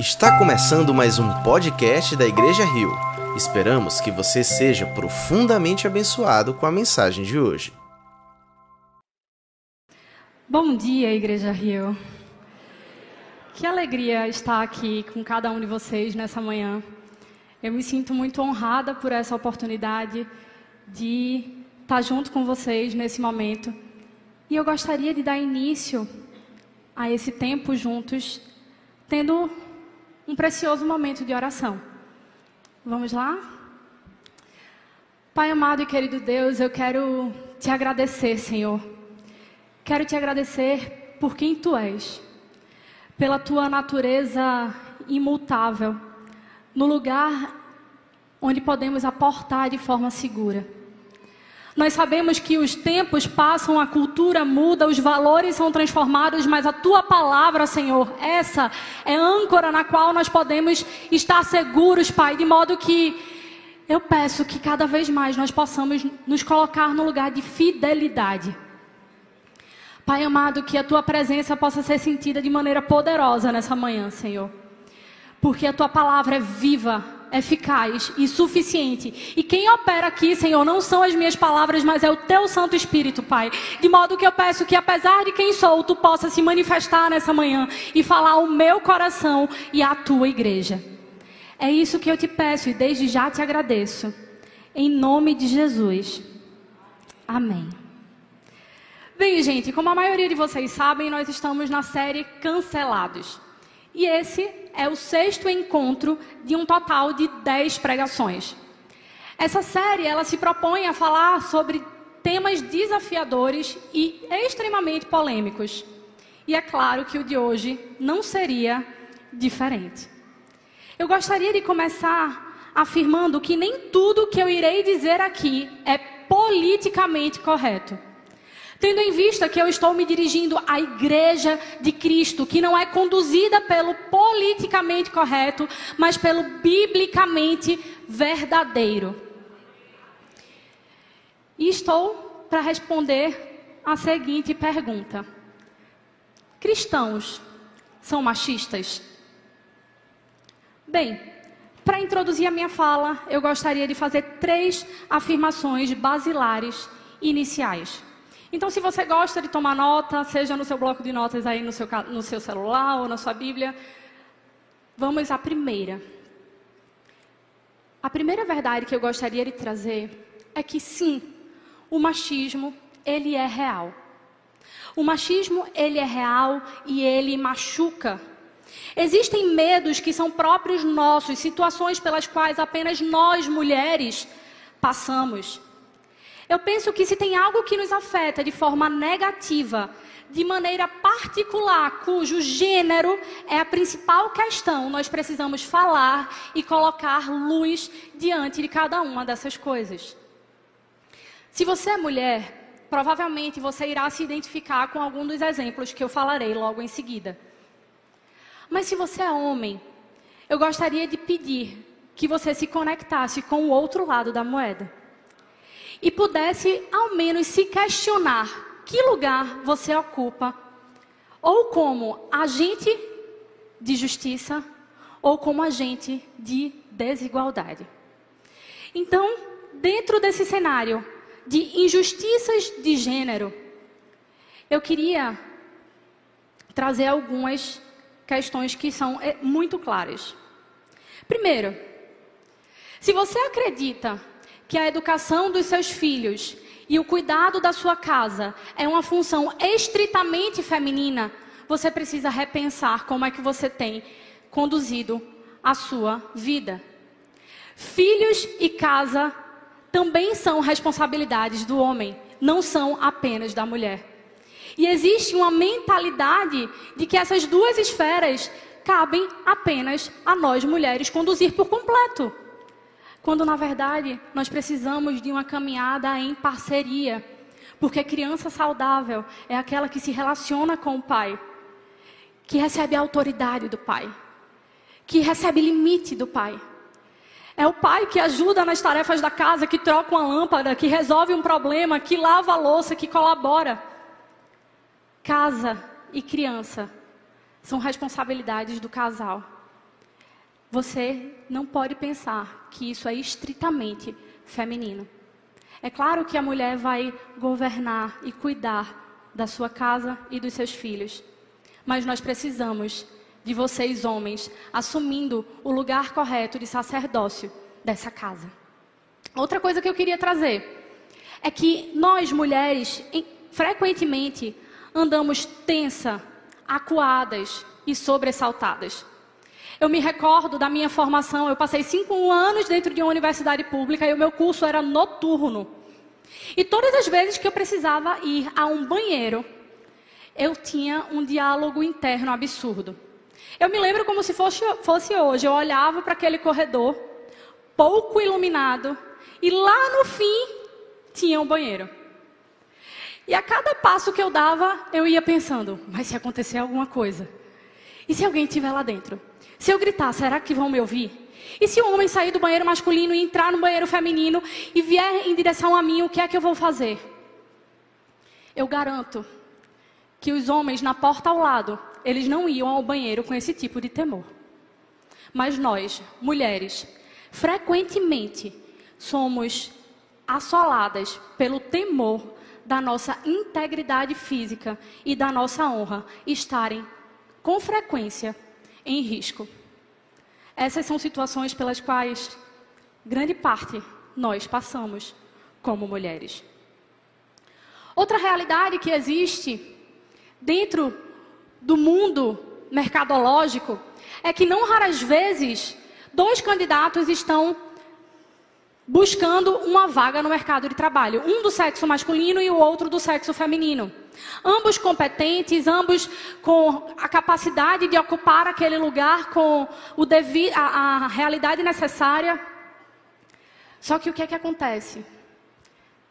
Está começando mais um podcast da Igreja Rio. Esperamos que você seja profundamente abençoado com a mensagem de hoje. Bom dia, Igreja Rio. Que alegria estar aqui com cada um de vocês nessa manhã. Eu me sinto muito honrada por essa oportunidade de estar junto com vocês nesse momento. E eu gostaria de dar início a esse tempo juntos, tendo um precioso momento de oração. Vamos lá? Pai amado e querido Deus, eu quero te agradecer, Senhor. Quero te agradecer por quem tu és, pela tua natureza imutável, no lugar onde podemos aportar de forma segura. Nós sabemos que os tempos passam, a cultura muda, os valores são transformados, mas a tua palavra, Senhor, essa é âncora na qual nós podemos estar seguros, Pai, de modo que eu peço que cada vez mais nós possamos nos colocar no lugar de fidelidade. Pai amado, que a tua presença possa ser sentida de maneira poderosa nessa manhã, Senhor. Porque a tua palavra é viva, eficaz e suficiente. E quem opera aqui, Senhor, não são as minhas palavras, mas é o teu Santo Espírito, Pai. De modo que eu peço que, apesar de quem sou, tu possa se manifestar nessa manhã e falar ao meu coração e à tua igreja. É isso que eu te peço e desde já te agradeço. Em nome de Jesus. Amém. Bem, gente, como a maioria de vocês sabem, nós estamos na série Cancelados. E esse é o sexto encontro de um total de dez pregações. Essa série ela se propõe a falar sobre temas desafiadores e extremamente polêmicos. E é claro que o de hoje não seria diferente. Eu gostaria de começar afirmando que nem tudo que eu irei dizer aqui é politicamente correto. Tendo em vista que eu estou me dirigindo à igreja de Cristo, que não é conduzida pelo politicamente correto, mas pelo biblicamente verdadeiro. E estou para responder a seguinte pergunta: Cristãos são machistas? Bem, para introduzir a minha fala, eu gostaria de fazer três afirmações basilares iniciais. Então, se você gosta de tomar nota, seja no seu bloco de notas aí no seu, no seu celular ou na sua Bíblia, vamos à primeira. A primeira verdade que eu gostaria de trazer é que sim, o machismo, ele é real. O machismo, ele é real e ele machuca. Existem medos que são próprios nossos, situações pelas quais apenas nós, mulheres, passamos. Eu penso que se tem algo que nos afeta de forma negativa, de maneira particular, cujo gênero é a principal questão, nós precisamos falar e colocar luz diante de cada uma dessas coisas. Se você é mulher, provavelmente você irá se identificar com algum dos exemplos que eu falarei logo em seguida. Mas se você é homem, eu gostaria de pedir que você se conectasse com o outro lado da moeda e pudesse ao menos se questionar que lugar você ocupa, ou como agente de justiça, ou como agente de desigualdade. Então, dentro desse cenário de injustiças de gênero, eu queria trazer algumas questões que são eh, muito claras. Primeiro, se você acredita que a educação dos seus filhos e o cuidado da sua casa é uma função estritamente feminina, você precisa repensar como é que você tem conduzido a sua vida. Filhos e casa também são responsabilidades do homem, não são apenas da mulher. E existe uma mentalidade de que essas duas esferas cabem apenas a nós mulheres conduzir por completo. Quando na verdade nós precisamos de uma caminhada em parceria. Porque criança saudável é aquela que se relaciona com o pai, que recebe a autoridade do pai, que recebe limite do pai. É o pai que ajuda nas tarefas da casa, que troca uma lâmpada, que resolve um problema, que lava a louça, que colabora. Casa e criança são responsabilidades do casal. Você não pode pensar que isso é estritamente feminino. É claro que a mulher vai governar e cuidar da sua casa e dos seus filhos, mas nós precisamos de vocês, homens, assumindo o lugar correto de sacerdócio dessa casa. Outra coisa que eu queria trazer é que nós, mulheres, frequentemente andamos tensa, acuadas e sobressaltadas. Eu me recordo da minha formação, eu passei cinco anos dentro de uma universidade pública e o meu curso era noturno. E todas as vezes que eu precisava ir a um banheiro, eu tinha um diálogo interno absurdo. Eu me lembro como se fosse, fosse hoje. Eu olhava para aquele corredor, pouco iluminado, e lá no fim tinha um banheiro. E a cada passo que eu dava, eu ia pensando: mas se acontecer alguma coisa? E se alguém estiver lá dentro? Se eu gritar, será que vão me ouvir? E se um homem sair do banheiro masculino e entrar no banheiro feminino e vier em direção a mim, o que é que eu vou fazer? Eu garanto que os homens na porta ao lado, eles não iam ao banheiro com esse tipo de temor. Mas nós, mulheres, frequentemente somos assoladas pelo temor da nossa integridade física e da nossa honra estarem com frequência em risco. Essas são situações pelas quais grande parte nós passamos como mulheres. Outra realidade que existe dentro do mundo mercadológico é que não raras vezes dois candidatos estão buscando uma vaga no mercado de trabalho, um do sexo masculino e o outro do sexo feminino. Ambos competentes, ambos com a capacidade de ocupar aquele lugar com o devi a, a realidade necessária. Só que o que é que acontece?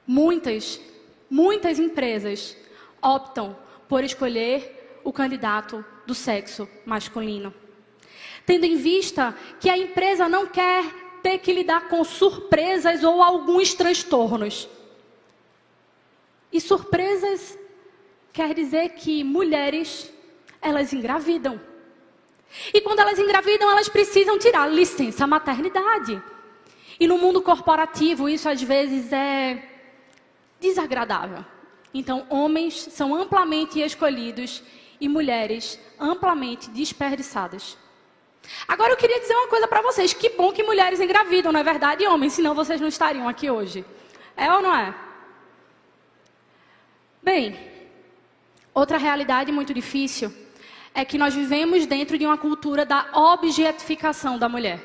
Muitas, muitas empresas optam por escolher o candidato do sexo masculino. Tendo em vista que a empresa não quer ter que lidar com surpresas ou alguns transtornos. E surpresas quer dizer que mulheres, elas engravidam. E quando elas engravidam, elas precisam tirar licença maternidade. E no mundo corporativo, isso às vezes é desagradável. Então, homens são amplamente escolhidos e mulheres amplamente desperdiçadas. Agora eu queria dizer uma coisa para vocês. Que bom que mulheres engravidam, não é verdade, homens? Senão vocês não estariam aqui hoje. É ou não é? Bem, outra realidade muito difícil é que nós vivemos dentro de uma cultura da objetificação da mulher.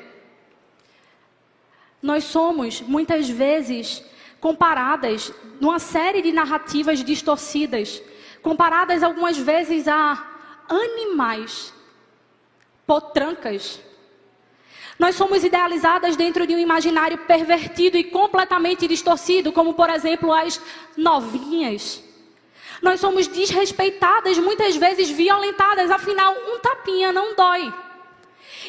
Nós somos, muitas vezes, comparadas numa série de narrativas distorcidas, comparadas algumas vezes a animais potrancas. Nós somos idealizadas dentro de um imaginário pervertido e completamente distorcido, como por exemplo as novinhas. Nós somos desrespeitadas, muitas vezes violentadas, afinal, um tapinha não dói.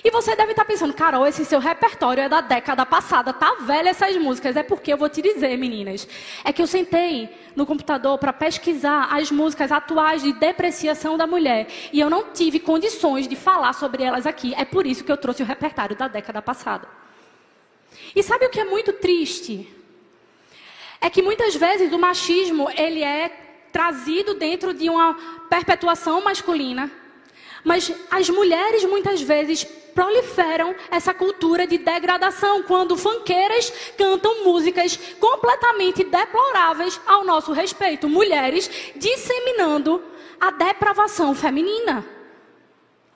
E você deve estar pensando, Carol, esse seu repertório é da década passada, tá velha essas músicas. É porque eu vou te dizer, meninas, é que eu sentei no computador para pesquisar as músicas atuais de depreciação da mulher e eu não tive condições de falar sobre elas aqui. É por isso que eu trouxe o repertório da década passada. E sabe o que é muito triste? É que muitas vezes o machismo ele é trazido dentro de uma perpetuação masculina mas as mulheres muitas vezes proliferam essa cultura de degradação quando fanqueiras cantam músicas completamente deploráveis ao nosso respeito. Mulheres disseminando a depravação feminina.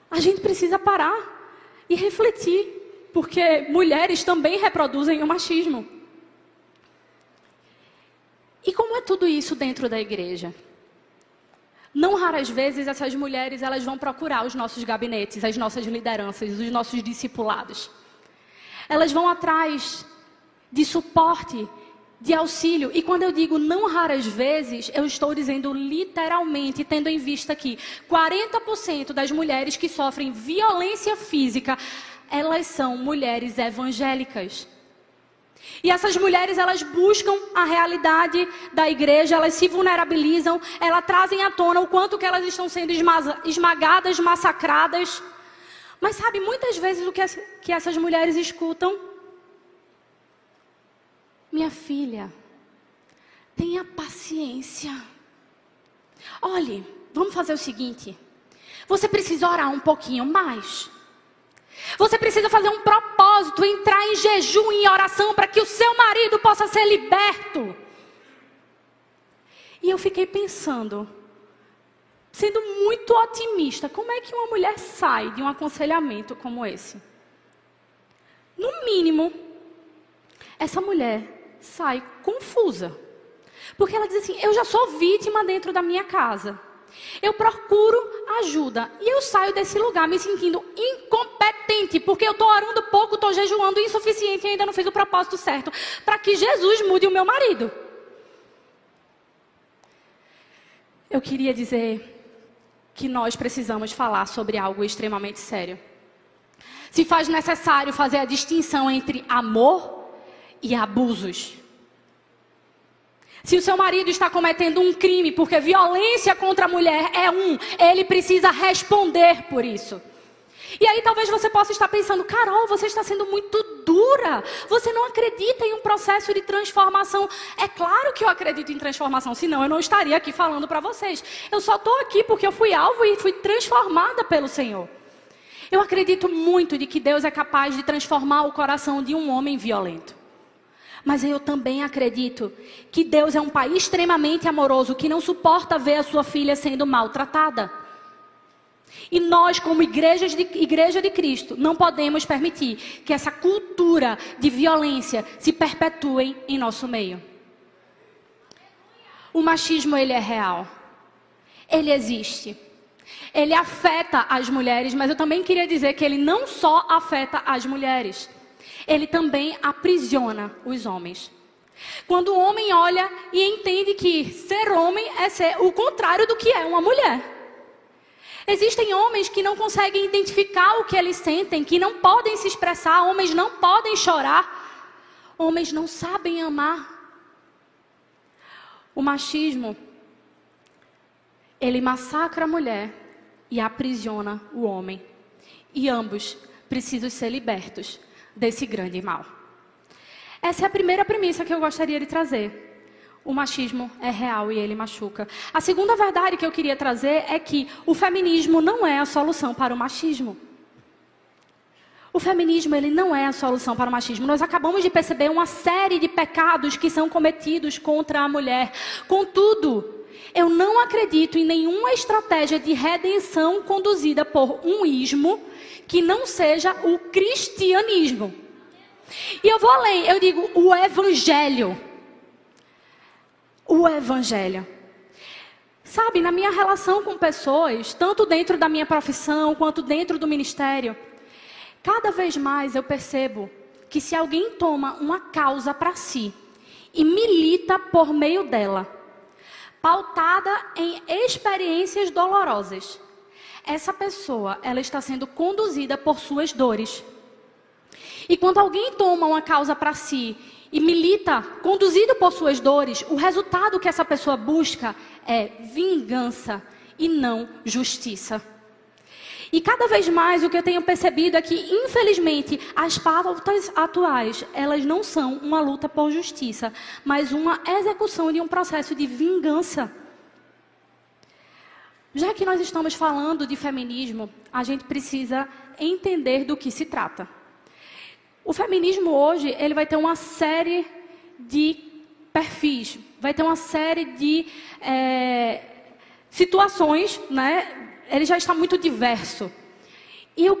A gente precisa parar e refletir, porque mulheres também reproduzem o machismo. E como é tudo isso dentro da igreja? Não raras vezes essas mulheres elas vão procurar os nossos gabinetes, as nossas lideranças, os nossos discipulados. Elas vão atrás de suporte, de auxílio. E quando eu digo não raras vezes, eu estou dizendo literalmente, tendo em vista que 40% das mulheres que sofrem violência física, elas são mulheres evangélicas. E essas mulheres, elas buscam a realidade da igreja, elas se vulnerabilizam, elas trazem à tona o quanto que elas estão sendo esmagadas, massacradas. Mas sabe, muitas vezes o que, essas mulheres escutam? Minha filha, tenha paciência. Olhe, vamos fazer o seguinte: você precisa orar um pouquinho mais. Você precisa fazer um propósito, entrar em jejum e oração para que o seu marido possa ser liberto. E eu fiquei pensando, sendo muito otimista, como é que uma mulher sai de um aconselhamento como esse? No mínimo, essa mulher sai confusa. Porque ela diz assim: eu já sou vítima dentro da minha casa. Eu procuro ajuda e eu saio desse lugar me sentindo incompetente, porque eu estou orando pouco, estou jejuando insuficiente e ainda não fiz o propósito certo para que Jesus mude o meu marido. Eu queria dizer que nós precisamos falar sobre algo extremamente sério. Se faz necessário fazer a distinção entre amor e abusos. Se o seu marido está cometendo um crime, porque violência contra a mulher é um, ele precisa responder por isso. E aí talvez você possa estar pensando, Carol, você está sendo muito dura. Você não acredita em um processo de transformação. É claro que eu acredito em transformação, senão eu não estaria aqui falando para vocês. Eu só estou aqui porque eu fui alvo e fui transformada pelo Senhor. Eu acredito muito de que Deus é capaz de transformar o coração de um homem violento. Mas eu também acredito que Deus é um pai extremamente amoroso que não suporta ver a sua filha sendo maltratada. E nós, como igrejas de, igreja de Cristo, não podemos permitir que essa cultura de violência se perpetue em nosso meio. O machismo, ele é real. Ele existe. Ele afeta as mulheres, mas eu também queria dizer que ele não só afeta as mulheres ele também aprisiona os homens. Quando o homem olha e entende que ser homem é ser o contrário do que é uma mulher. Existem homens que não conseguem identificar o que eles sentem, que não podem se expressar, homens não podem chorar, homens não sabem amar. O machismo, ele massacra a mulher e aprisiona o homem. E ambos precisam ser libertos desse grande mal. Essa é a primeira premissa que eu gostaria de trazer. O machismo é real e ele machuca. A segunda verdade que eu queria trazer é que o feminismo não é a solução para o machismo. O feminismo ele não é a solução para o machismo. Nós acabamos de perceber uma série de pecados que são cometidos contra a mulher. Contudo, eu não acredito em nenhuma estratégia de redenção conduzida por um ismo que não seja o cristianismo. E eu vou além, eu digo o evangelho. O evangelho. Sabe, na minha relação com pessoas, tanto dentro da minha profissão quanto dentro do ministério, cada vez mais eu percebo que se alguém toma uma causa para si e milita por meio dela, pautada em experiências dolorosas, essa pessoa, ela está sendo conduzida por suas dores. E quando alguém toma uma causa para si e milita, conduzido por suas dores, o resultado que essa pessoa busca é vingança e não justiça. E cada vez mais o que eu tenho percebido é que, infelizmente, as pautas atuais, elas não são uma luta por justiça, mas uma execução de um processo de vingança. Já que nós estamos falando de feminismo, a gente precisa entender do que se trata. O feminismo hoje, ele vai ter uma série de perfis, vai ter uma série de é, situações, né? Ele já está muito diverso. E a,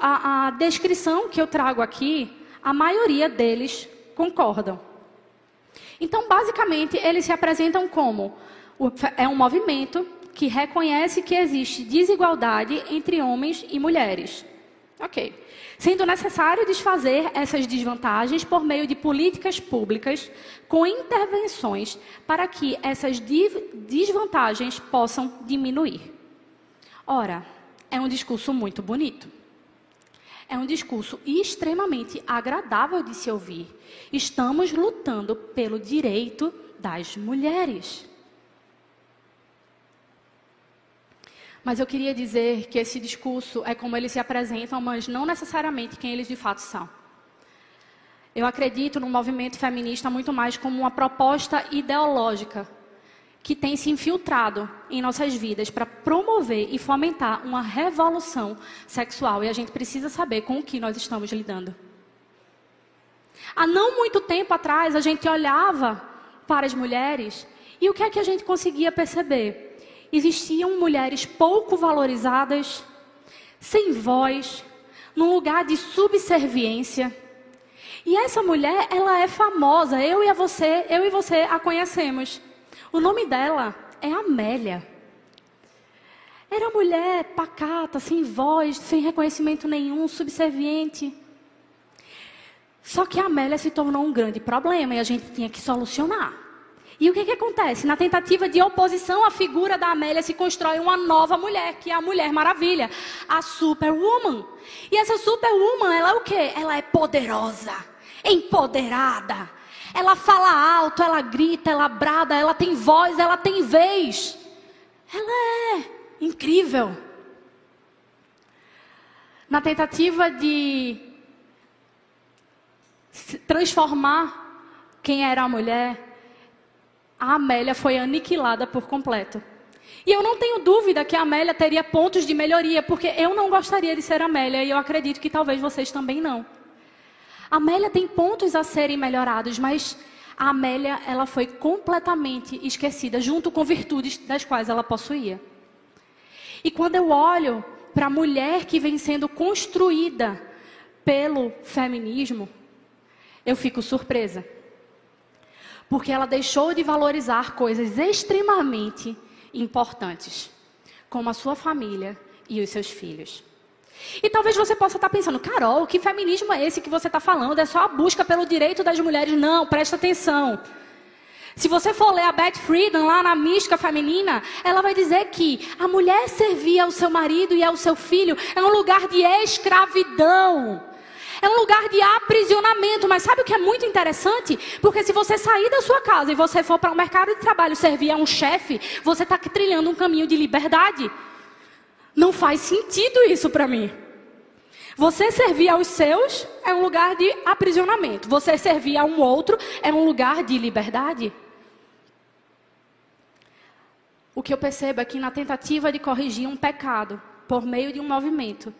a, a descrição que eu trago aqui, a maioria deles concordam. Então, basicamente, eles se apresentam como é um movimento que reconhece que existe desigualdade entre homens e mulheres. Ok. Sendo necessário desfazer essas desvantagens por meio de políticas públicas com intervenções para que essas desvantagens possam diminuir. Ora, é um discurso muito bonito. É um discurso extremamente agradável de se ouvir. Estamos lutando pelo direito das mulheres. Mas eu queria dizer que esse discurso é como eles se apresentam, mas não necessariamente quem eles de fato são. Eu acredito no movimento feminista muito mais como uma proposta ideológica que tem se infiltrado em nossas vidas para promover e fomentar uma revolução sexual. E a gente precisa saber com o que nós estamos lidando. Há não muito tempo atrás, a gente olhava para as mulheres e o que é que a gente conseguia perceber? Existiam mulheres pouco valorizadas, sem voz, num lugar de subserviência. E essa mulher, ela é famosa. Eu e você, eu e você a conhecemos. O nome dela é Amélia. Era mulher pacata, sem voz, sem reconhecimento nenhum, subserviente. Só que a Amélia se tornou um grande problema e a gente tinha que solucionar. E o que, que acontece? Na tentativa de oposição à figura da Amélia se constrói uma nova mulher, que é a Mulher Maravilha, a Superwoman. E essa Superwoman, ela é o quê? Ela é poderosa, empoderada. Ela fala alto, ela grita, ela brada, ela tem voz, ela tem vez. Ela é incrível. Na tentativa de transformar quem era a mulher, a Amélia foi aniquilada por completo. E eu não tenho dúvida que a Amélia teria pontos de melhoria, porque eu não gostaria de ser Amélia e eu acredito que talvez vocês também não. A Amélia tem pontos a serem melhorados, mas a Amélia ela foi completamente esquecida, junto com virtudes das quais ela possuía. E quando eu olho para a mulher que vem sendo construída pelo feminismo, eu fico surpresa. Porque ela deixou de valorizar coisas extremamente importantes, como a sua família e os seus filhos. E talvez você possa estar pensando, Carol, que feminismo é esse que você está falando? É só a busca pelo direito das mulheres? Não, presta atenção. Se você for ler a Beth Friedan lá na mística feminina, ela vai dizer que a mulher servir ao seu marido e ao seu filho é um lugar de escravidão. É um lugar de aprisionamento, mas sabe o que é muito interessante? Porque se você sair da sua casa e você for para o um mercado de trabalho servir a um chefe, você está trilhando um caminho de liberdade. Não faz sentido isso para mim. Você servir aos seus é um lugar de aprisionamento. Você servir a um outro é um lugar de liberdade. O que eu percebo é que na tentativa de corrigir um pecado por meio de um movimento,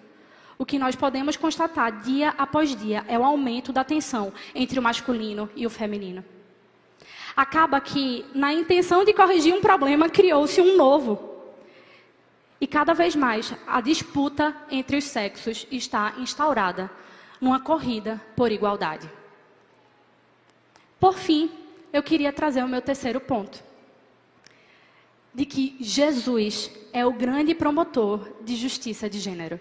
o que nós podemos constatar dia após dia é o aumento da tensão entre o masculino e o feminino. Acaba que, na intenção de corrigir um problema, criou-se um novo. E cada vez mais a disputa entre os sexos está instaurada numa corrida por igualdade. Por fim, eu queria trazer o meu terceiro ponto. De que Jesus é o grande promotor de justiça de gênero.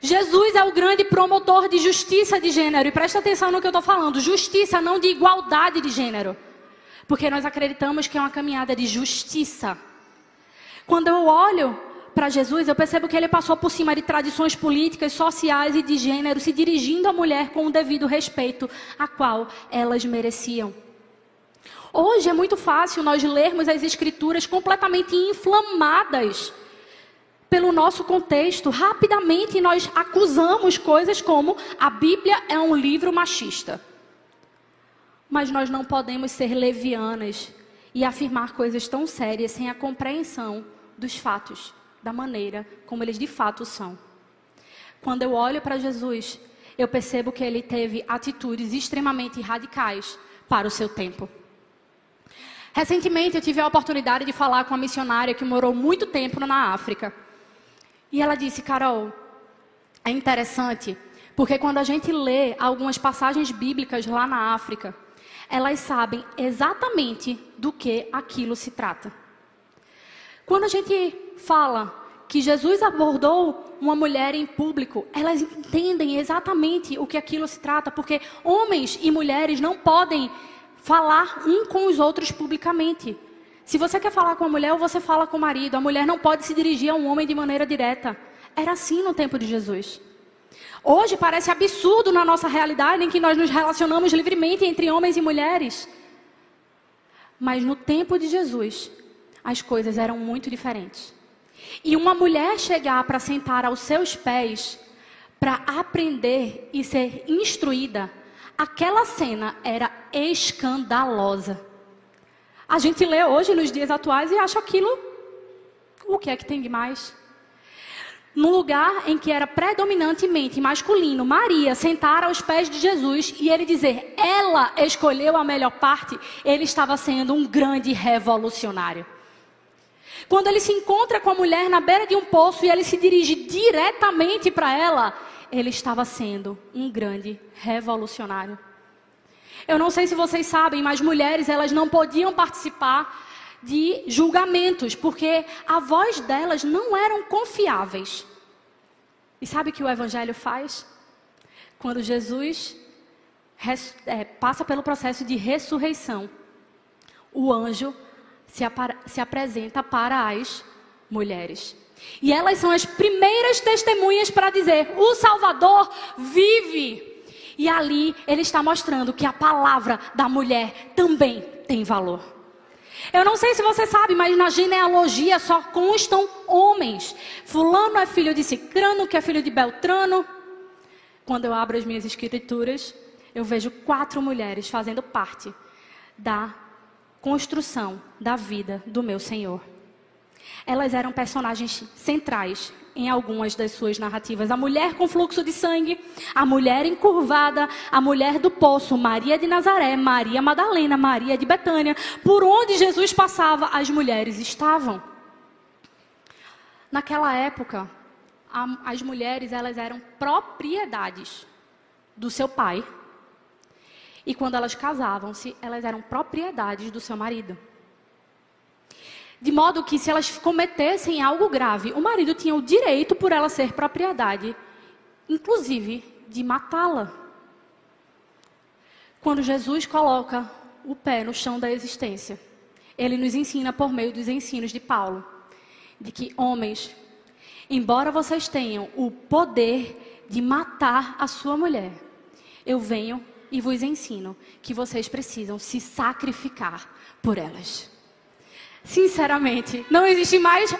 Jesus é o grande promotor de justiça de gênero. E presta atenção no que eu estou falando: justiça, não de igualdade de gênero. Porque nós acreditamos que é uma caminhada de justiça. Quando eu olho para Jesus, eu percebo que ele passou por cima de tradições políticas, sociais e de gênero, se dirigindo à mulher com o devido respeito a qual elas mereciam. Hoje é muito fácil nós lermos as escrituras completamente inflamadas pelo nosso contexto, rapidamente nós acusamos coisas como a Bíblia é um livro machista. Mas nós não podemos ser levianas e afirmar coisas tão sérias sem a compreensão dos fatos, da maneira como eles de fato são. Quando eu olho para Jesus, eu percebo que ele teve atitudes extremamente radicais para o seu tempo. Recentemente eu tive a oportunidade de falar com uma missionária que morou muito tempo na África. E ela disse, Carol, é interessante, porque quando a gente lê algumas passagens bíblicas lá na África, elas sabem exatamente do que aquilo se trata. Quando a gente fala que Jesus abordou uma mulher em público, elas entendem exatamente o que aquilo se trata, porque homens e mulheres não podem falar um com os outros publicamente. Se você quer falar com a mulher, ou você fala com o marido. A mulher não pode se dirigir a um homem de maneira direta. Era assim no tempo de Jesus. Hoje parece absurdo na nossa realidade em que nós nos relacionamos livremente entre homens e mulheres. Mas no tempo de Jesus, as coisas eram muito diferentes. e uma mulher chegar para sentar aos seus pés, para aprender e ser instruída, aquela cena era escandalosa. A gente lê hoje nos dias atuais e acha aquilo o que é que tem de mais? No lugar em que era predominantemente masculino, Maria sentar aos pés de Jesus e ele dizer, ela escolheu a melhor parte, ele estava sendo um grande revolucionário. Quando ele se encontra com a mulher na beira de um poço e ele se dirige diretamente para ela, ele estava sendo um grande revolucionário. Eu não sei se vocês sabem, mas mulheres elas não podiam participar de julgamentos, porque a voz delas não eram confiáveis. E sabe o que o Evangelho faz? Quando Jesus é, passa pelo processo de ressurreição, o anjo se, se apresenta para as mulheres. E elas são as primeiras testemunhas para dizer: o Salvador vive. E ali ele está mostrando que a palavra da mulher também tem valor. Eu não sei se você sabe, mas na genealogia só constam homens. Fulano é filho de Cicrano, que é filho de Beltrano. Quando eu abro as minhas escrituras, eu vejo quatro mulheres fazendo parte da construção da vida do meu Senhor. Elas eram personagens centrais em algumas das suas narrativas. A mulher com fluxo de sangue, a mulher encurvada, a mulher do poço, Maria de Nazaré, Maria Madalena, Maria de Betânia. Por onde Jesus passava, as mulheres estavam. Naquela época, a, as mulheres elas eram propriedades do seu pai. E quando elas casavam-se, elas eram propriedades do seu marido. De modo que, se elas cometessem algo grave, o marido tinha o direito, por ela ser propriedade, inclusive de matá-la. Quando Jesus coloca o pé no chão da existência, ele nos ensina por meio dos ensinos de Paulo, de que homens, embora vocês tenham o poder de matar a sua mulher, eu venho e vos ensino que vocês precisam se sacrificar por elas. Sinceramente, não existe mais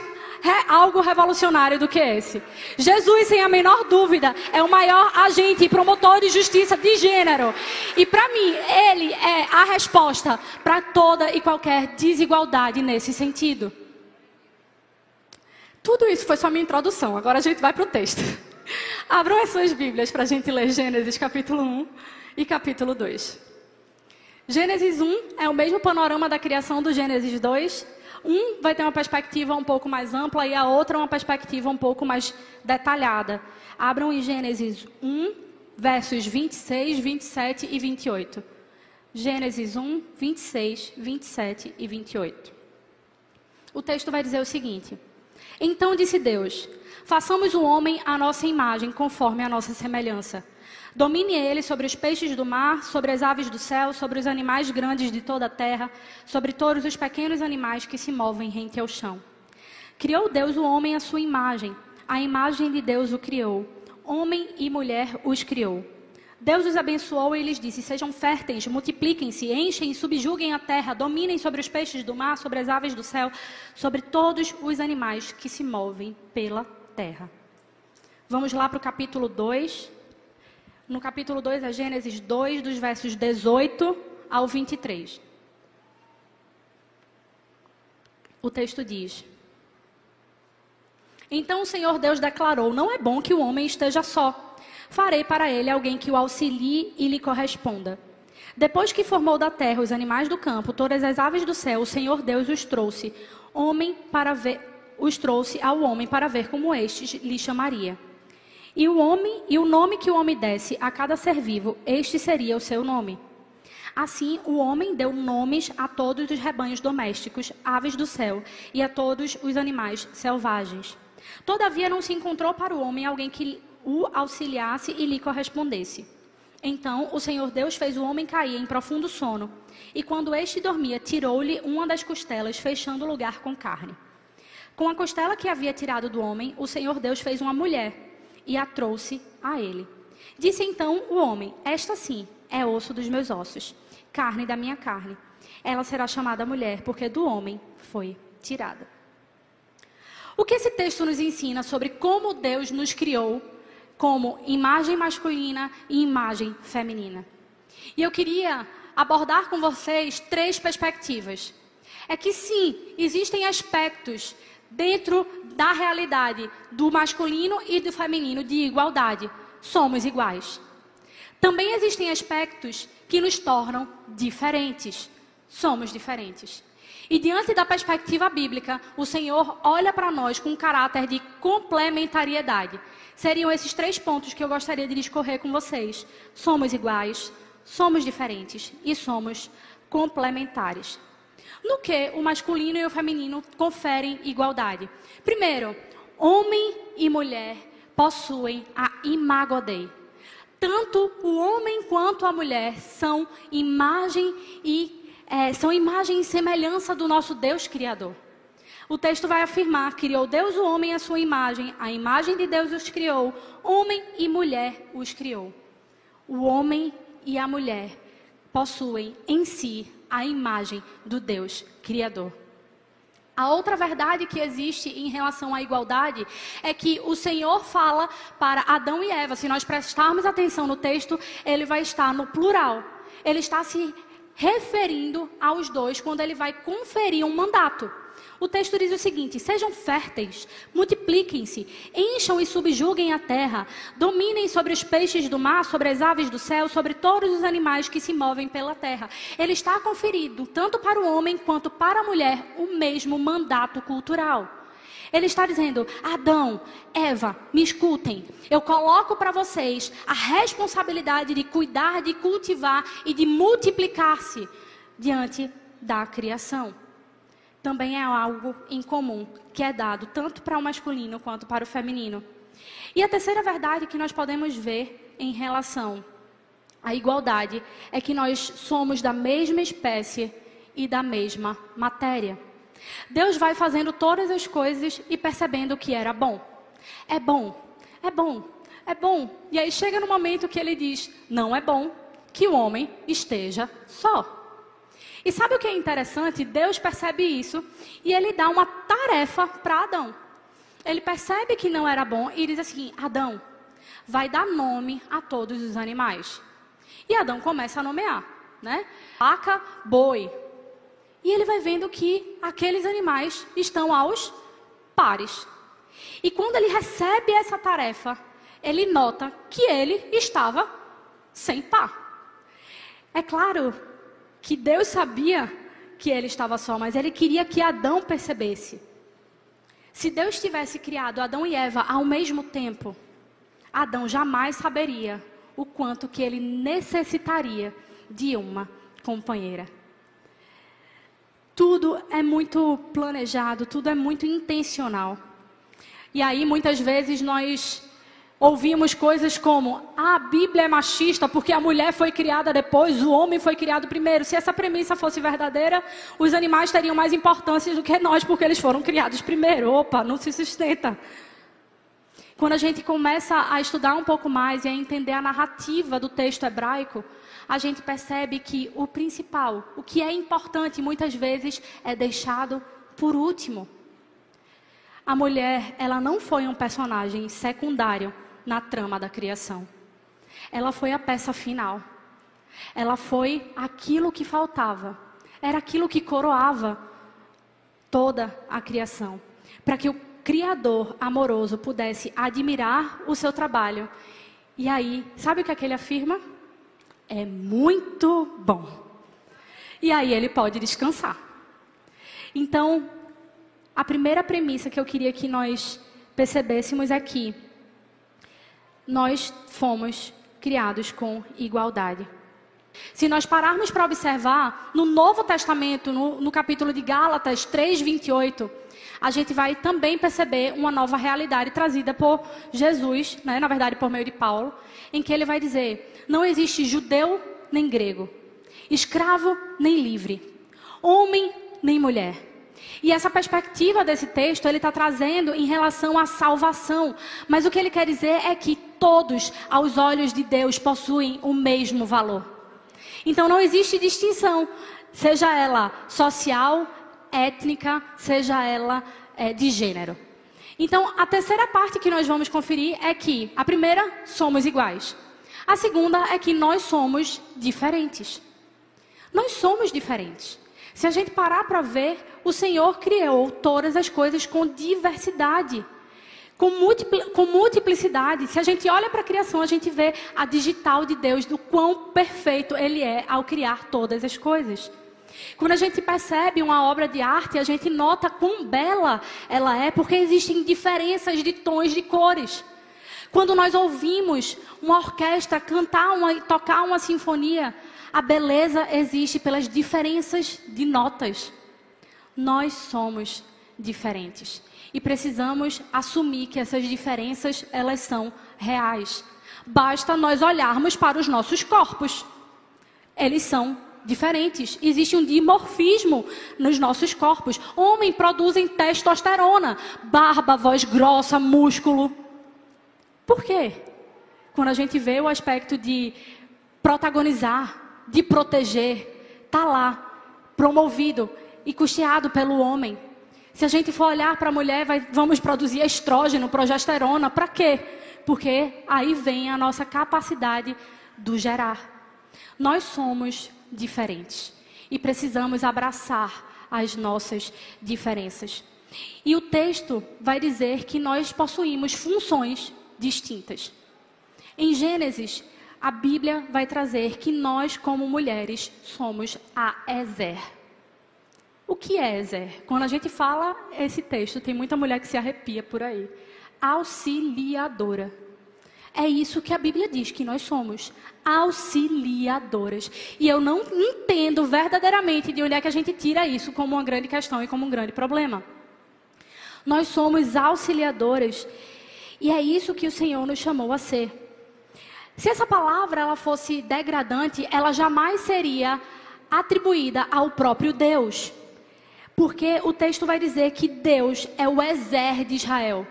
algo revolucionário do que esse. Jesus, sem a menor dúvida, é o maior agente e promotor de justiça de gênero. E para mim, ele é a resposta para toda e qualquer desigualdade nesse sentido. Tudo isso foi só minha introdução. Agora a gente vai para o texto. Abram as suas Bíblias para a gente ler Gênesis capítulo 1 e capítulo 2. Gênesis 1 é o mesmo panorama da criação do Gênesis 2 um vai ter uma perspectiva um pouco mais ampla e a outra uma perspectiva um pouco mais detalhada. Abram em Gênesis 1, versos 26, 27 e 28. Gênesis 1, 26, 27 e 28. O texto vai dizer o seguinte: Então disse Deus: Façamos o homem à nossa imagem, conforme a nossa semelhança Domine ele sobre os peixes do mar, sobre as aves do céu, sobre os animais grandes de toda a terra, sobre todos os pequenos animais que se movem rente ao chão. Criou Deus o homem à sua imagem, a imagem de Deus o criou. Homem e mulher os criou. Deus os abençoou e lhes disse: Sejam férteis, multipliquem-se, enchem e subjuguem a terra, dominem sobre os peixes do mar, sobre as aves do céu, sobre todos os animais que se movem pela terra. Vamos lá para o capítulo 2, no capítulo 2 é Gênesis 2, dos versos 18 ao 23. O texto diz: Então o Senhor Deus declarou: Não é bom que o homem esteja só. Farei para ele alguém que o auxilie e lhe corresponda. Depois que formou da terra os animais do campo, todas as aves do céu, o Senhor Deus os trouxe, homem para ver, os trouxe ao homem para ver como este lhe chamaria. E o homem, e o nome que o homem desse a cada ser vivo, este seria o seu nome. Assim, o homem deu nomes a todos os rebanhos domésticos, aves do céu, e a todos os animais selvagens. Todavia, não se encontrou para o homem alguém que o auxiliasse e lhe correspondesse. Então o Senhor Deus fez o homem cair em profundo sono, e quando este dormia, tirou-lhe uma das costelas, fechando o lugar com carne. Com a costela que havia tirado do homem, o Senhor Deus fez uma mulher e a trouxe a ele. Disse então o homem: Esta sim é osso dos meus ossos, carne da minha carne. Ela será chamada mulher, porque do homem foi tirada. O que esse texto nos ensina sobre como Deus nos criou como imagem masculina e imagem feminina? E eu queria abordar com vocês três perspectivas. É que sim, existem aspectos dentro da realidade do masculino e do feminino de igualdade. Somos iguais. Também existem aspectos que nos tornam diferentes. Somos diferentes. E diante da perspectiva bíblica, o Senhor olha para nós com um caráter de complementariedade. Seriam esses três pontos que eu gostaria de discorrer com vocês. Somos iguais, somos diferentes e somos complementares. No que o masculino e o feminino conferem igualdade? Primeiro, homem e mulher possuem a imago Dei. Tanto o homem quanto a mulher são imagem e é, são imagem e semelhança do nosso Deus Criador. O texto vai afirmar: criou Deus o homem à sua imagem, a imagem de Deus os criou, homem e mulher os criou. O homem e a mulher possuem em si a imagem do Deus Criador. A outra verdade que existe em relação à igualdade é que o Senhor fala para Adão e Eva. Se nós prestarmos atenção no texto, ele vai estar no plural. Ele está se referindo aos dois quando ele vai conferir um mandato. O texto diz o seguinte: sejam férteis, multipliquem-se, encham e subjuguem a terra, dominem sobre os peixes do mar, sobre as aves do céu, sobre todos os animais que se movem pela terra. Ele está conferido, tanto para o homem quanto para a mulher, o mesmo mandato cultural. Ele está dizendo: Adão, Eva, me escutem. Eu coloco para vocês a responsabilidade de cuidar, de cultivar e de multiplicar-se diante da criação também é algo em comum, que é dado tanto para o masculino quanto para o feminino. E a terceira verdade que nós podemos ver em relação à igualdade é que nós somos da mesma espécie e da mesma matéria. Deus vai fazendo todas as coisas e percebendo que era bom. É bom, é bom, é bom. E aí chega no momento que ele diz: não é bom que o homem esteja só. E sabe o que é interessante? Deus percebe isso e ele dá uma tarefa para Adão. Ele percebe que não era bom e diz assim: Adão, vai dar nome a todos os animais. E Adão começa a nomear, né? Vaca, boi. E ele vai vendo que aqueles animais estão aos pares. E quando ele recebe essa tarefa, ele nota que ele estava sem par. É claro que Deus sabia que ele estava só, mas ele queria que Adão percebesse. Se Deus tivesse criado Adão e Eva ao mesmo tempo, Adão jamais saberia o quanto que ele necessitaria de uma companheira. Tudo é muito planejado, tudo é muito intencional. E aí muitas vezes nós Ouvimos coisas como: ah, a Bíblia é machista porque a mulher foi criada depois, o homem foi criado primeiro. Se essa premissa fosse verdadeira, os animais teriam mais importância do que nós porque eles foram criados primeiro. Opa, não se sustenta. Quando a gente começa a estudar um pouco mais e a entender a narrativa do texto hebraico, a gente percebe que o principal, o que é importante muitas vezes, é deixado por último. A mulher, ela não foi um personagem secundário na trama da criação. Ela foi a peça final. Ela foi aquilo que faltava. Era aquilo que coroava toda a criação. Para que o Criador amoroso pudesse admirar o seu trabalho. E aí, sabe o que aquele afirma? É muito bom. E aí ele pode descansar. Então, a primeira premissa que eu queria que nós percebêssemos aqui nós fomos criados com igualdade. Se nós pararmos para observar, no Novo Testamento, no, no capítulo de Gálatas 3, 28, a gente vai também perceber uma nova realidade trazida por Jesus, né, na verdade por meio de Paulo, em que ele vai dizer: não existe judeu nem grego, escravo nem livre, homem nem mulher. E essa perspectiva desse texto ele está trazendo em relação à salvação. Mas o que ele quer dizer é que todos, aos olhos de Deus, possuem o mesmo valor. Então não existe distinção, seja ela social, étnica, seja ela é, de gênero. Então, a terceira parte que nós vamos conferir é que, a primeira, somos iguais. A segunda é que nós somos diferentes. Nós somos diferentes. Se a gente parar para ver, o Senhor criou todas as coisas com diversidade, com, com multiplicidade. Se a gente olha para a criação, a gente vê a digital de Deus, do quão perfeito Ele é ao criar todas as coisas. Quando a gente percebe uma obra de arte, a gente nota quão bela ela é, porque existem diferenças de tons de cores. Quando nós ouvimos uma orquestra cantar uma, tocar uma sinfonia, a beleza existe pelas diferenças de notas. Nós somos diferentes e precisamos assumir que essas diferenças elas são reais. Basta nós olharmos para os nossos corpos. Eles são diferentes. Existe um dimorfismo nos nossos corpos. Homens produzem testosterona, barba, voz grossa, músculo. Por quê? Quando a gente vê o aspecto de protagonizar, de proteger, tá lá, promovido e custeado pelo homem. Se a gente for olhar para a mulher, vai, vamos produzir estrógeno, progesterona, para quê? Porque aí vem a nossa capacidade do gerar. Nós somos diferentes e precisamos abraçar as nossas diferenças. E o texto vai dizer que nós possuímos funções distintas. Em Gênesis, a Bíblia vai trazer que nós, como mulheres, somos a Ezer. O que é Ezer? Quando a gente fala esse texto, tem muita mulher que se arrepia por aí. Auxiliadora. É isso que a Bíblia diz que nós somos auxiliadoras. E eu não entendo verdadeiramente de onde é que a gente tira isso como uma grande questão e como um grande problema. Nós somos auxiliadoras e é isso que o Senhor nos chamou a ser. Se essa palavra ela fosse degradante, ela jamais seria atribuída ao próprio Deus. Porque o texto vai dizer que Deus é o exército de Israel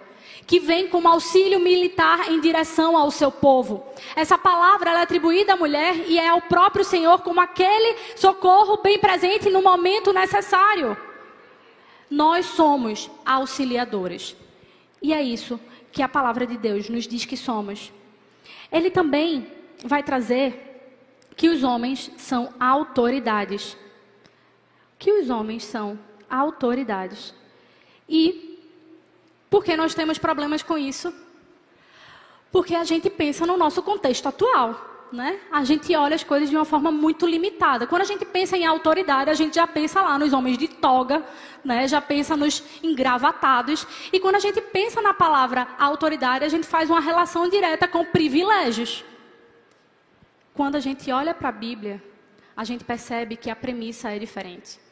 que vem como auxílio militar em direção ao seu povo. Essa palavra é atribuída à mulher e é ao próprio Senhor como aquele socorro bem presente no momento necessário. Nós somos auxiliadores. E é isso que a palavra de Deus nos diz que somos. Ele também vai trazer que os homens são autoridades. Que os homens são autoridades. E por que nós temos problemas com isso? Porque a gente pensa no nosso contexto atual. Né? A gente olha as coisas de uma forma muito limitada. Quando a gente pensa em autoridade, a gente já pensa lá nos homens de toga, né? já pensa nos engravatados. E quando a gente pensa na palavra autoridade, a gente faz uma relação direta com privilégios. Quando a gente olha para a Bíblia, a gente percebe que a premissa é diferente.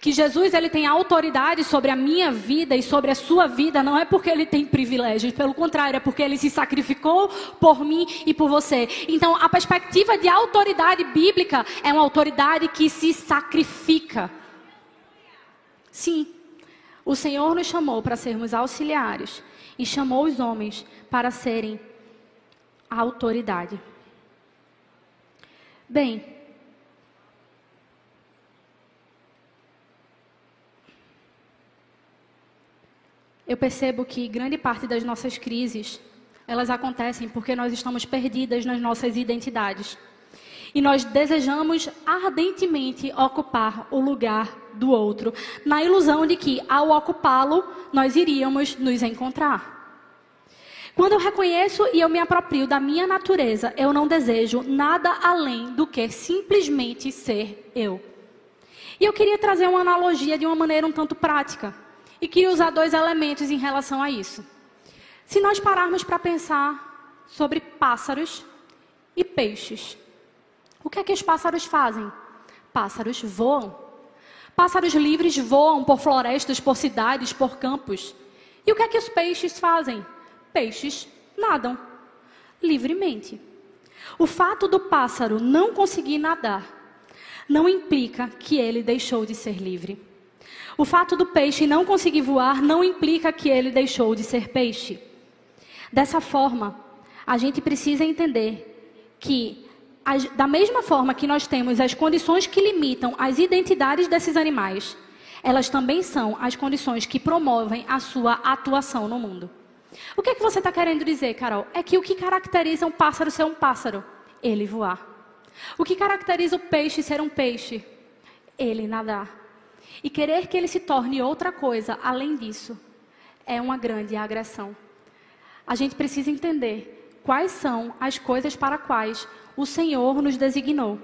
Que Jesus ele tem autoridade sobre a minha vida e sobre a sua vida, não é porque ele tem privilégios, pelo contrário, é porque ele se sacrificou por mim e por você. Então, a perspectiva de autoridade bíblica é uma autoridade que se sacrifica. Sim, o Senhor nos chamou para sermos auxiliares e chamou os homens para serem autoridade. Bem, Eu percebo que grande parte das nossas crises, elas acontecem porque nós estamos perdidas nas nossas identidades. E nós desejamos ardentemente ocupar o lugar do outro, na ilusão de que, ao ocupá-lo, nós iríamos nos encontrar. Quando eu reconheço e eu me aproprio da minha natureza, eu não desejo nada além do que simplesmente ser eu. E eu queria trazer uma analogia de uma maneira um tanto prática. E queria usar dois elementos em relação a isso. Se nós pararmos para pensar sobre pássaros e peixes, o que é que os pássaros fazem? Pássaros voam. Pássaros livres voam por florestas, por cidades, por campos. E o que é que os peixes fazem? Peixes nadam livremente. O fato do pássaro não conseguir nadar não implica que ele deixou de ser livre. O fato do peixe não conseguir voar não implica que ele deixou de ser peixe. Dessa forma, a gente precisa entender que, da mesma forma que nós temos as condições que limitam as identidades desses animais, elas também são as condições que promovem a sua atuação no mundo. O que é que você está querendo dizer, Carol? É que o que caracteriza um pássaro ser um pássaro? Ele voar. O que caracteriza o peixe ser um peixe? Ele nadar. E querer que ele se torne outra coisa além disso é uma grande agressão. A gente precisa entender quais são as coisas para quais o Senhor nos designou.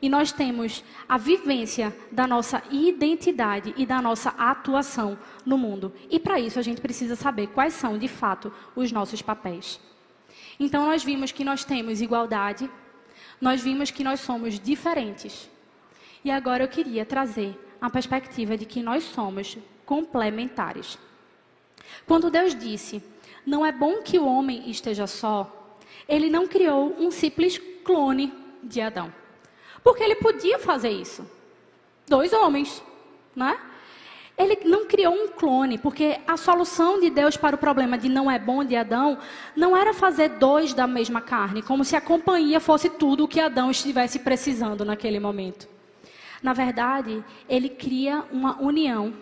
E nós temos a vivência da nossa identidade e da nossa atuação no mundo. E para isso a gente precisa saber quais são, de fato, os nossos papéis. Então nós vimos que nós temos igualdade, nós vimos que nós somos diferentes. E agora eu queria trazer a perspectiva de que nós somos complementares. Quando Deus disse: Não é bom que o homem esteja só, ele não criou um simples clone de Adão. Porque ele podia fazer isso. Dois homens, né? Ele não criou um clone, porque a solução de Deus para o problema de não é bom de Adão não era fazer dois da mesma carne, como se a companhia fosse tudo o que Adão estivesse precisando naquele momento. Na verdade, ele cria uma união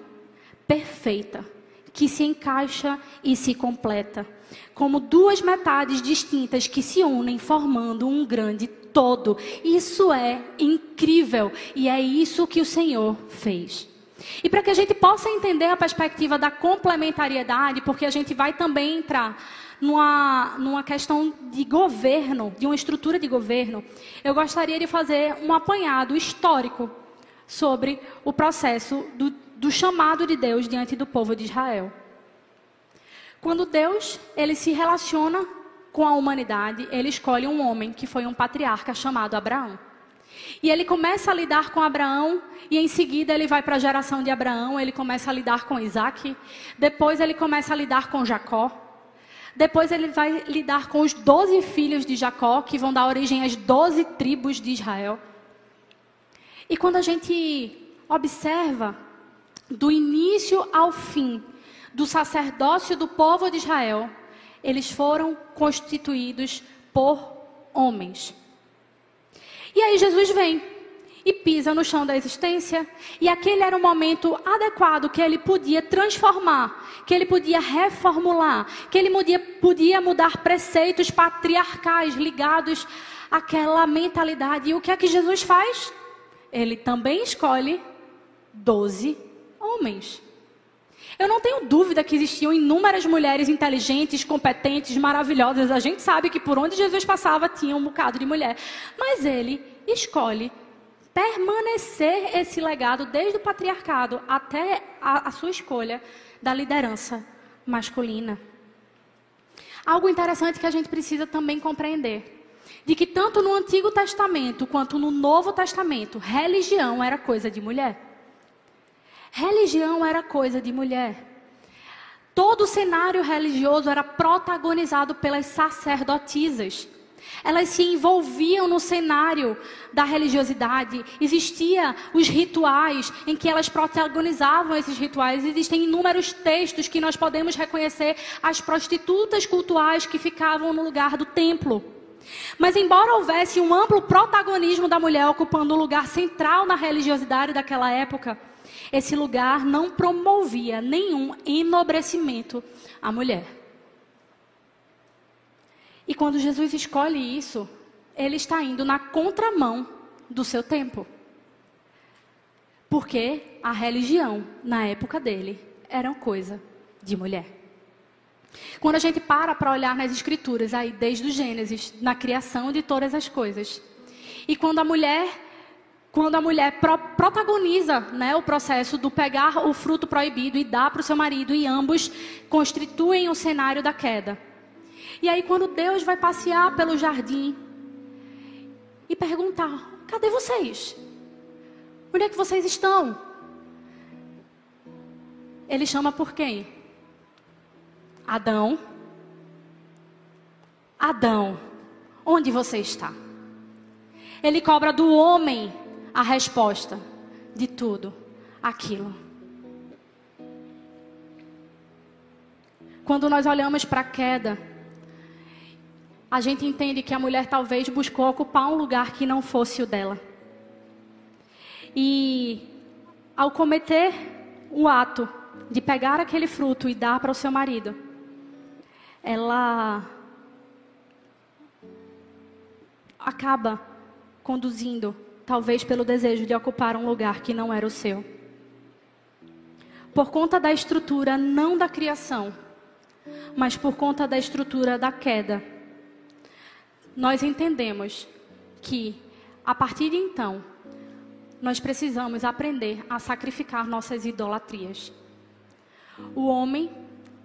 perfeita, que se encaixa e se completa, como duas metades distintas que se unem formando um grande todo. Isso é incrível e é isso que o Senhor fez. E para que a gente possa entender a perspectiva da complementariedade, porque a gente vai também entrar numa, numa questão de governo, de uma estrutura de governo, eu gostaria de fazer um apanhado histórico sobre o processo do, do chamado de Deus diante do povo de Israel. Quando Deus ele se relaciona com a humanidade, ele escolhe um homem que foi um patriarca chamado Abraão. E ele começa a lidar com Abraão, e em seguida ele vai para a geração de Abraão, ele começa a lidar com Isaac, depois ele começa a lidar com Jacó, depois ele vai lidar com os doze filhos de Jacó, que vão dar origem às doze tribos de Israel. E quando a gente observa do início ao fim do sacerdócio do povo de Israel, eles foram constituídos por homens. E aí Jesus vem e pisa no chão da existência, e aquele era o momento adequado que ele podia transformar, que ele podia reformular, que ele podia, podia mudar preceitos patriarcais ligados àquela mentalidade. E o que é que Jesus faz? Ele também escolhe doze homens. Eu não tenho dúvida que existiam inúmeras mulheres inteligentes, competentes, maravilhosas. A gente sabe que por onde Jesus passava tinha um bocado de mulher. Mas ele escolhe permanecer esse legado desde o patriarcado até a, a sua escolha da liderança masculina. Algo interessante que a gente precisa também compreender de que tanto no Antigo Testamento quanto no Novo Testamento, religião era coisa de mulher. Religião era coisa de mulher. Todo o cenário religioso era protagonizado pelas sacerdotisas. Elas se envolviam no cenário da religiosidade. Existiam os rituais em que elas protagonizavam esses rituais. Existem inúmeros textos que nós podemos reconhecer as prostitutas cultuais que ficavam no lugar do templo. Mas embora houvesse um amplo protagonismo da mulher ocupando um lugar central na religiosidade daquela época, esse lugar não promovia nenhum enobrecimento à mulher. E quando Jesus escolhe isso, ele está indo na contramão do seu tempo. Porque a religião, na época dele, era uma coisa de mulher. Quando a gente para para olhar nas escrituras, aí desde o Gênesis, na criação de todas as coisas, e quando a mulher quando a mulher pro, protagoniza né, o processo do pegar o fruto proibido e dar para o seu marido, e ambos constituem o cenário da queda. E aí, quando Deus vai passear pelo jardim e perguntar: cadê vocês? Onde é que vocês estão? Ele chama por quem? Adão. Adão, onde você está? Ele cobra do homem a resposta de tudo aquilo. Quando nós olhamos para a queda, a gente entende que a mulher talvez buscou ocupar um lugar que não fosse o dela. E ao cometer o ato de pegar aquele fruto e dar para o seu marido, ela acaba conduzindo, talvez pelo desejo de ocupar um lugar que não era o seu. Por conta da estrutura não da criação, mas por conta da estrutura da queda, nós entendemos que a partir de então nós precisamos aprender a sacrificar nossas idolatrias. O homem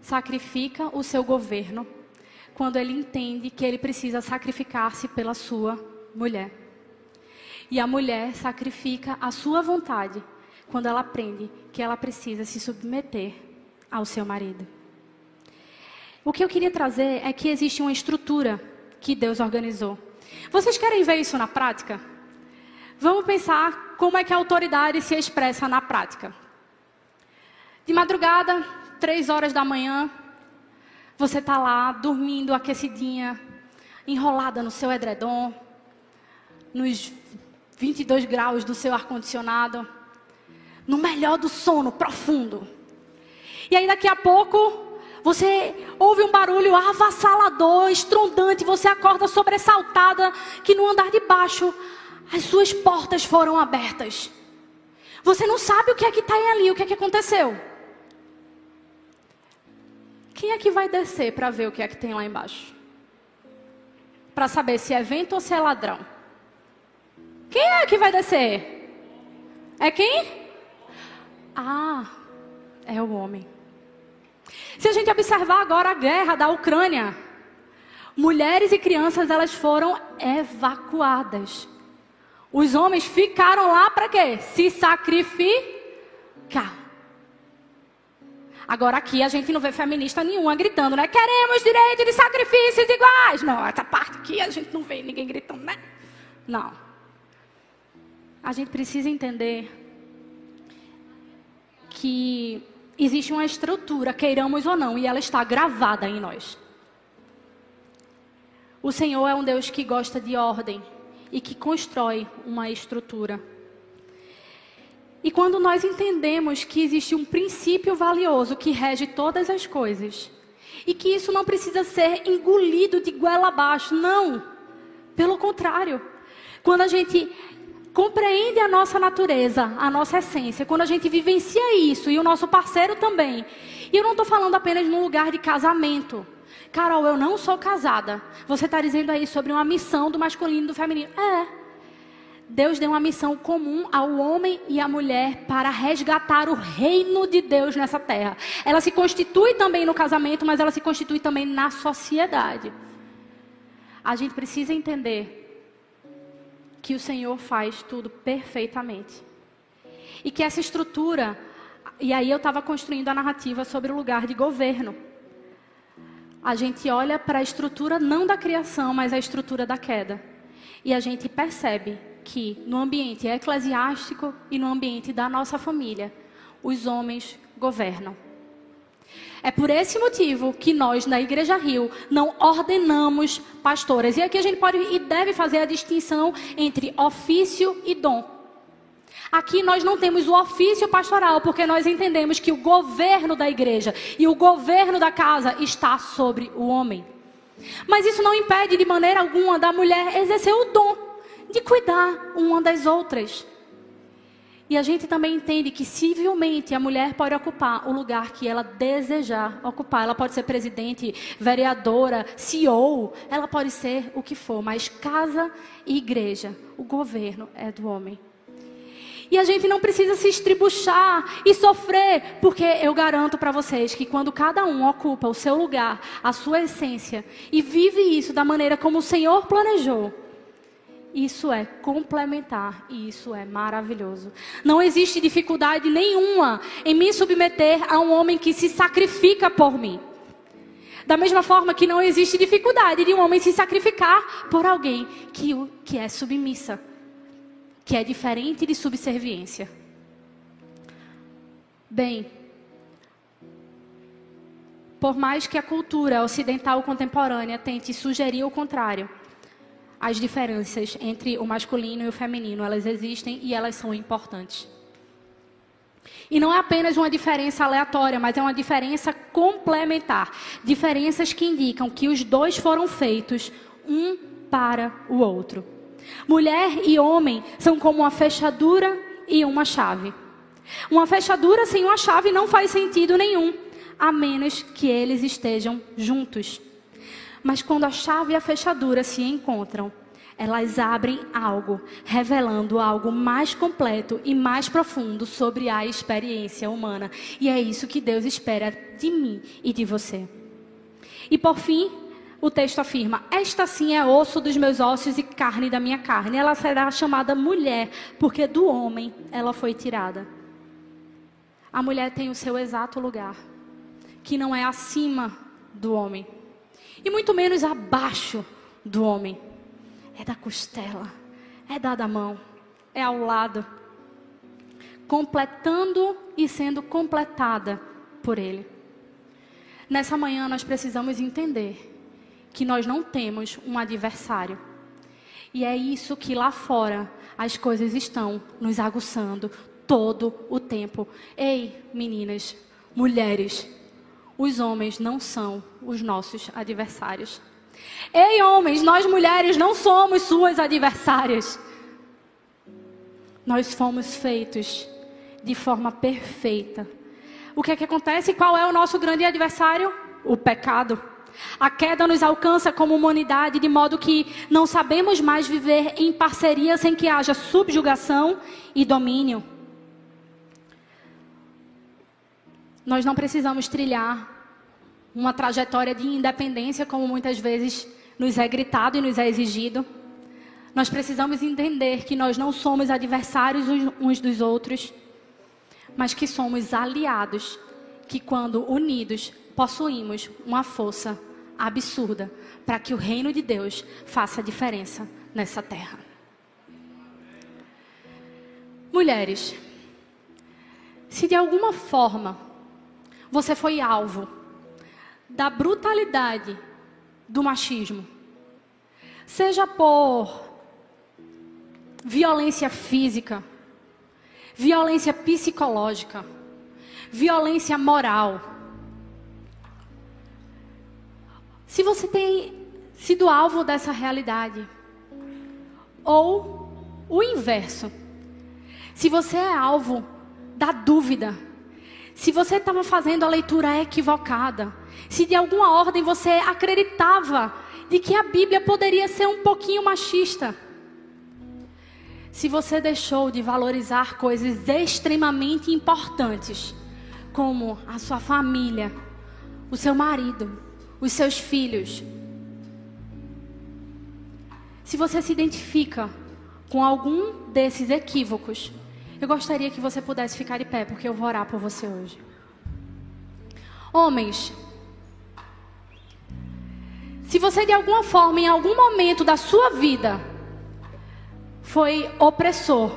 sacrifica o seu governo quando ele entende que ele precisa sacrificar-se pela sua mulher. E a mulher sacrifica a sua vontade quando ela aprende que ela precisa se submeter ao seu marido. O que eu queria trazer é que existe uma estrutura que Deus organizou. Vocês querem ver isso na prática? Vamos pensar como é que a autoridade se expressa na prática. De madrugada, três horas da manhã, você está lá dormindo aquecidinha, enrolada no seu edredom, nos 22 graus do seu ar-condicionado, no melhor do sono profundo. E aí daqui a pouco você ouve um barulho avassalador, estrondante, você acorda sobressaltada que no andar de baixo as suas portas foram abertas. Você não sabe o que é que está ali, o que é que aconteceu. Quem é que vai descer para ver o que é que tem lá embaixo? Para saber se é vento ou se é ladrão. Quem é que vai descer? É quem? Ah, é o homem. Se a gente observar agora a guerra da Ucrânia, mulheres e crianças elas foram evacuadas. Os homens ficaram lá para quê? Se sacrificar. Agora aqui a gente não vê feminista nenhuma gritando, né? Queremos direito de sacrifícios iguais. Não, essa parte aqui a gente não vê ninguém gritando, né? Não. A gente precisa entender que existe uma estrutura, queiramos ou não, e ela está gravada em nós. O Senhor é um Deus que gosta de ordem e que constrói uma estrutura. E quando nós entendemos que existe um princípio valioso que rege todas as coisas, e que isso não precisa ser engolido de goela abaixo, não. Pelo contrário, quando a gente compreende a nossa natureza, a nossa essência, quando a gente vivencia isso e o nosso parceiro também. E eu não estou falando apenas num lugar de casamento. Carol, eu não sou casada. Você está dizendo aí sobre uma missão do masculino e do feminino. É. Deus deu uma missão comum ao homem e à mulher para resgatar o reino de Deus nessa terra. Ela se constitui também no casamento, mas ela se constitui também na sociedade. A gente precisa entender que o Senhor faz tudo perfeitamente. E que essa estrutura, e aí eu estava construindo a narrativa sobre o lugar de governo. A gente olha para a estrutura não da criação, mas a estrutura da queda. E a gente percebe que no ambiente eclesiástico e no ambiente da nossa família, os homens governam. É por esse motivo que nós, na Igreja Rio, não ordenamos pastoras. E aqui a gente pode e deve fazer a distinção entre ofício e dom. Aqui nós não temos o ofício pastoral, porque nós entendemos que o governo da igreja e o governo da casa está sobre o homem. Mas isso não impede de maneira alguma da mulher exercer o dom de cuidar uma das outras. E a gente também entende que civilmente a mulher pode ocupar o lugar que ela desejar ocupar. Ela pode ser presidente, vereadora, CEO, ela pode ser o que for, mas casa e igreja, o governo é do homem. E a gente não precisa se estribuchar e sofrer, porque eu garanto para vocês que quando cada um ocupa o seu lugar, a sua essência e vive isso da maneira como o Senhor planejou, isso é complementar e isso é maravilhoso. Não existe dificuldade nenhuma em me submeter a um homem que se sacrifica por mim. Da mesma forma que não existe dificuldade de um homem se sacrificar por alguém que, que é submissa, que é diferente de subserviência. Bem, por mais que a cultura ocidental contemporânea tente sugerir o contrário, as diferenças entre o masculino e o feminino, elas existem e elas são importantes. E não é apenas uma diferença aleatória, mas é uma diferença complementar. Diferenças que indicam que os dois foram feitos um para o outro. Mulher e homem são como uma fechadura e uma chave. Uma fechadura sem uma chave não faz sentido nenhum, a menos que eles estejam juntos. Mas quando a chave e a fechadura se encontram, elas abrem algo, revelando algo mais completo e mais profundo sobre a experiência humana. E é isso que Deus espera de mim e de você. E por fim, o texto afirma: Esta sim é osso dos meus ossos e carne da minha carne. Ela será chamada mulher, porque do homem ela foi tirada. A mulher tem o seu exato lugar, que não é acima do homem, e muito menos abaixo do homem é da costela, é dada a mão, é ao lado, completando e sendo completada por Ele. Nessa manhã nós precisamos entender que nós não temos um adversário. E é isso que lá fora as coisas estão nos aguçando todo o tempo. Ei, meninas, mulheres, os homens não são os nossos adversários. Ei, homens, nós mulheres não somos suas adversárias. Nós fomos feitos de forma perfeita. O que é que acontece? Qual é o nosso grande adversário? O pecado. A queda nos alcança como humanidade, de modo que não sabemos mais viver em parceria sem que haja subjugação e domínio. Nós não precisamos trilhar uma trajetória de independência, como muitas vezes nos é gritado e nos é exigido. Nós precisamos entender que nós não somos adversários uns dos outros, mas que somos aliados, que quando unidos possuímos uma força absurda para que o reino de Deus faça diferença nessa terra. Mulheres, se de alguma forma você foi alvo da brutalidade do machismo. Seja por violência física, violência psicológica, violência moral. Se você tem sido alvo dessa realidade, ou o inverso, se você é alvo da dúvida, se você estava fazendo a leitura equivocada, se de alguma ordem você acreditava de que a Bíblia poderia ser um pouquinho machista, se você deixou de valorizar coisas extremamente importantes, como a sua família, o seu marido, os seus filhos, se você se identifica com algum desses equívocos, eu gostaria que você pudesse ficar de pé, porque eu vou orar por você hoje. Homens, se você de alguma forma, em algum momento da sua vida, foi opressor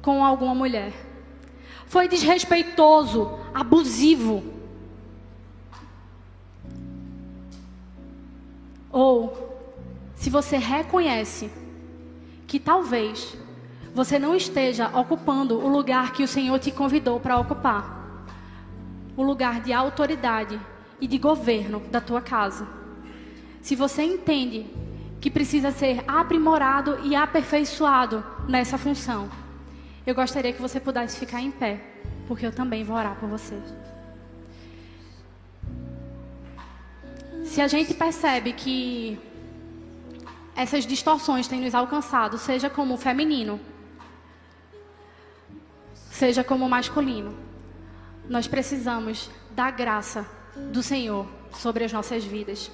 com alguma mulher, foi desrespeitoso, abusivo, ou se você reconhece que talvez você não esteja ocupando o lugar que o Senhor te convidou para ocupar o lugar de autoridade e de governo da tua casa. Se você entende que precisa ser aprimorado e aperfeiçoado nessa função, eu gostaria que você pudesse ficar em pé, porque eu também vou orar por você. Se a gente percebe que essas distorções têm nos alcançado, seja como feminino, seja como masculino. Nós precisamos da graça do Senhor sobre as nossas vidas.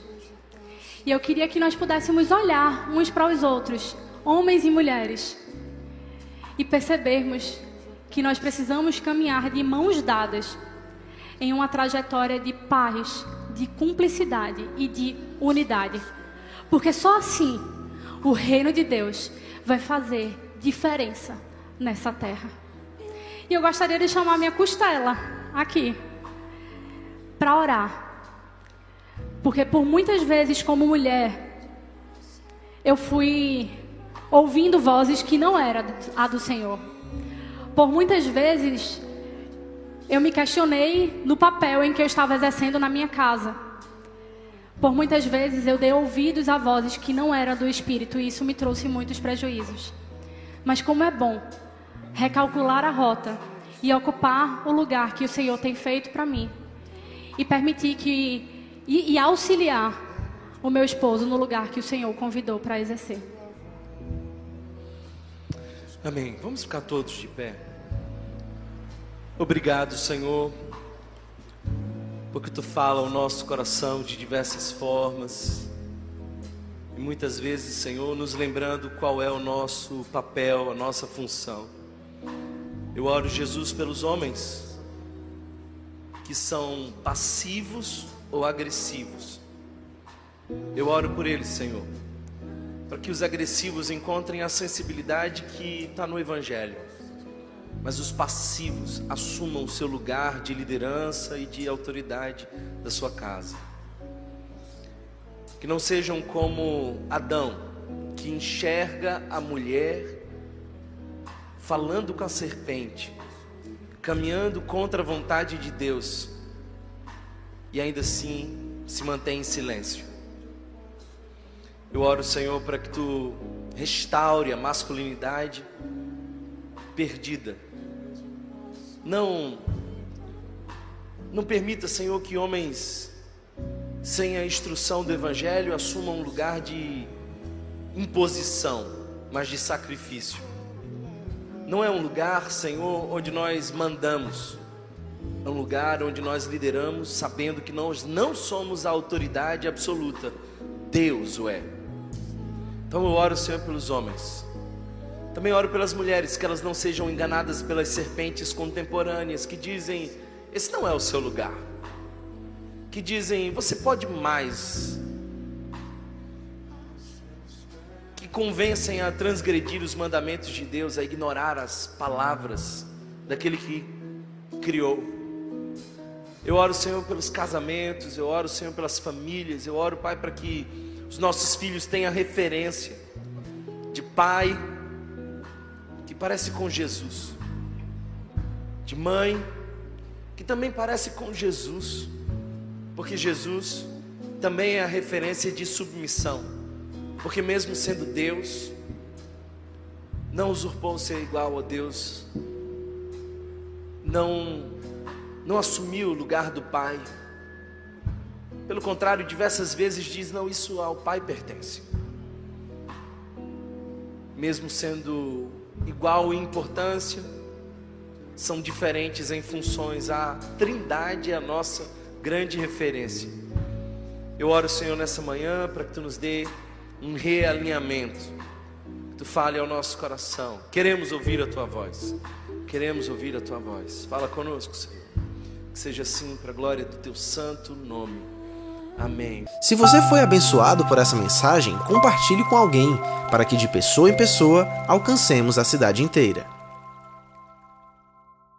E eu queria que nós pudéssemos olhar uns para os outros, homens e mulheres, e percebermos que nós precisamos caminhar de mãos dadas em uma trajetória de paz, de cumplicidade e de unidade. Porque só assim o reino de Deus vai fazer diferença nessa terra. E eu gostaria de chamar minha costela aqui para orar. Porque por muitas vezes, como mulher, eu fui ouvindo vozes que não era a do Senhor. Por muitas vezes eu me questionei no papel em que eu estava exercendo na minha casa. Por muitas vezes eu dei ouvidos a vozes que não eram do Espírito e isso me trouxe muitos prejuízos. Mas como é bom recalcular a rota e ocupar o lugar que o Senhor tem feito para mim e permitir que e, e auxiliar o meu esposo no lugar que o Senhor convidou para exercer. Amém. Vamos ficar todos de pé. Obrigado, Senhor, porque tu fala ao nosso coração de diversas formas. E muitas vezes, Senhor, nos lembrando qual é o nosso papel, a nossa função. Eu oro, Jesus, pelos homens que são passivos ou agressivos. Eu oro por eles, Senhor, para que os agressivos encontrem a sensibilidade que está no Evangelho, mas os passivos assumam o seu lugar de liderança e de autoridade da sua casa. Que não sejam como Adão, que enxerga a mulher falando com a serpente, caminhando contra a vontade de Deus e ainda assim se mantém em silêncio. Eu oro, Senhor, para que tu restaure a masculinidade perdida. Não não permita, Senhor, que homens sem a instrução do evangelho assumam um lugar de imposição, mas de sacrifício não é um lugar, Senhor, onde nós mandamos, é um lugar onde nós lideramos, sabendo que nós não somos a autoridade absoluta, Deus o é. Então eu oro, Senhor, pelos homens. Também oro pelas mulheres, que elas não sejam enganadas pelas serpentes contemporâneas que dizem: esse não é o seu lugar. Que dizem: você pode mais, convencem a transgredir os mandamentos de Deus, a ignorar as palavras daquele que criou. Eu oro, Senhor, pelos casamentos, eu oro, Senhor, pelas famílias, eu oro, Pai, para que os nossos filhos tenham referência de pai que parece com Jesus, de mãe que também parece com Jesus, porque Jesus também é a referência de submissão. Porque mesmo sendo Deus, não usurpou ser igual a Deus, não não assumiu o lugar do Pai. Pelo contrário, diversas vezes diz: não, isso ao Pai pertence. Mesmo sendo igual em importância, são diferentes em funções. A Trindade é a nossa grande referência. Eu oro, Senhor, nessa manhã para que tu nos dê um realinhamento. Que tu fale ao nosso coração. Queremos ouvir a tua voz. Queremos ouvir a tua voz. Fala conosco, Senhor. Que seja assim para a glória do teu santo nome. Amém. Se você foi abençoado por essa mensagem, compartilhe com alguém, para que de pessoa em pessoa alcancemos a cidade inteira.